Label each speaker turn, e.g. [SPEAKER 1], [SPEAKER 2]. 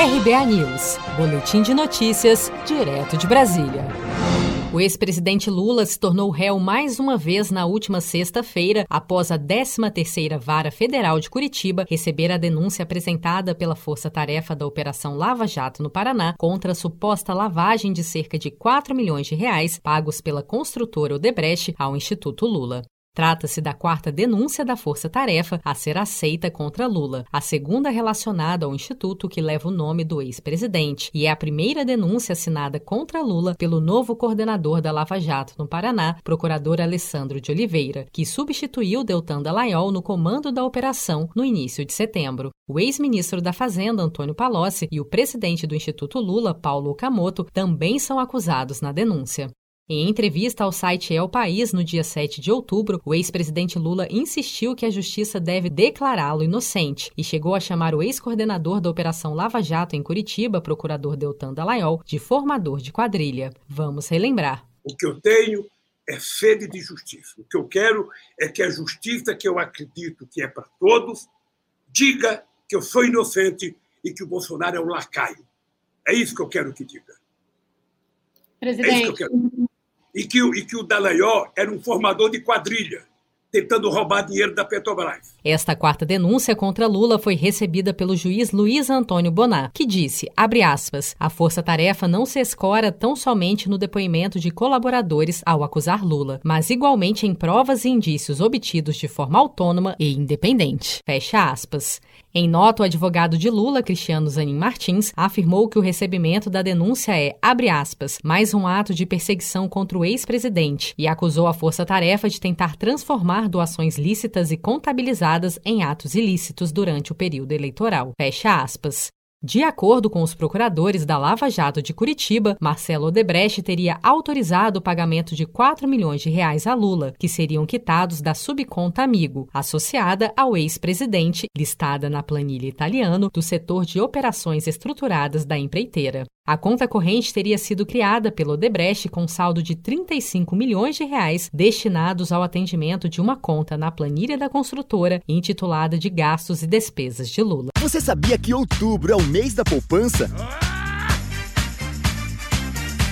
[SPEAKER 1] RBA News, Boletim de Notícias, direto de Brasília. O ex-presidente Lula se tornou réu mais uma vez na última sexta-feira, após a 13ª Vara Federal de Curitiba receber a denúncia apresentada pela Força Tarefa da Operação Lava Jato no Paraná contra a suposta lavagem de cerca de 4 milhões de reais pagos pela construtora Odebrecht ao Instituto Lula. Trata-se da quarta denúncia da Força Tarefa a ser aceita contra Lula, a segunda relacionada ao instituto que leva o nome do ex-presidente, e é a primeira denúncia assinada contra Lula pelo novo coordenador da Lava Jato no Paraná, procurador Alessandro de Oliveira, que substituiu Deltan Dallagnol no comando da operação no início de setembro. O ex-ministro da Fazenda, Antônio Palocci, e o presidente do Instituto Lula, Paulo Okamoto, também são acusados na denúncia. Em entrevista ao site El País, no dia 7 de outubro, o ex-presidente Lula insistiu que a justiça deve declará-lo inocente e chegou a chamar o ex-coordenador da Operação Lava Jato em Curitiba, procurador Deltan Dallagnol, de formador de quadrilha. Vamos relembrar.
[SPEAKER 2] O que eu tenho é sede de justiça. O que eu quero é que a justiça que eu acredito que é para todos diga que eu sou inocente e que o Bolsonaro é um lacaio. É isso que eu quero que diga.
[SPEAKER 3] Presidente. É
[SPEAKER 2] e que, e que o Dallagnol era um formador de quadrilha, tentando roubar dinheiro da Petrobras.
[SPEAKER 1] Esta quarta denúncia contra Lula foi recebida pelo juiz Luiz Antônio Bonar, que disse, abre aspas, a força-tarefa não se escora tão somente no depoimento de colaboradores ao acusar Lula, mas igualmente em provas e indícios obtidos de forma autônoma e independente. Fecha aspas. Em nota, o advogado de Lula, Cristiano Zanin Martins, afirmou que o recebimento da denúncia é, abre aspas, mais um ato de perseguição contra o ex-presidente e acusou a força-tarefa de tentar transformar doações lícitas e contabilizadas em atos ilícitos durante o período eleitoral. Fecha aspas. De acordo com os procuradores da Lava Jato de Curitiba, Marcelo Odebrecht teria autorizado o pagamento de 4 milhões de reais a Lula, que seriam quitados da subconta Amigo, associada ao ex-presidente, listada na planilha italiano do setor de operações estruturadas da empreiteira. A conta corrente teria sido criada pelo Odebrecht com saldo de 35 milhões de reais destinados ao atendimento de uma conta na planilha da construtora intitulada de gastos e despesas de Lula.
[SPEAKER 4] Você sabia que outubro é o mês da poupança?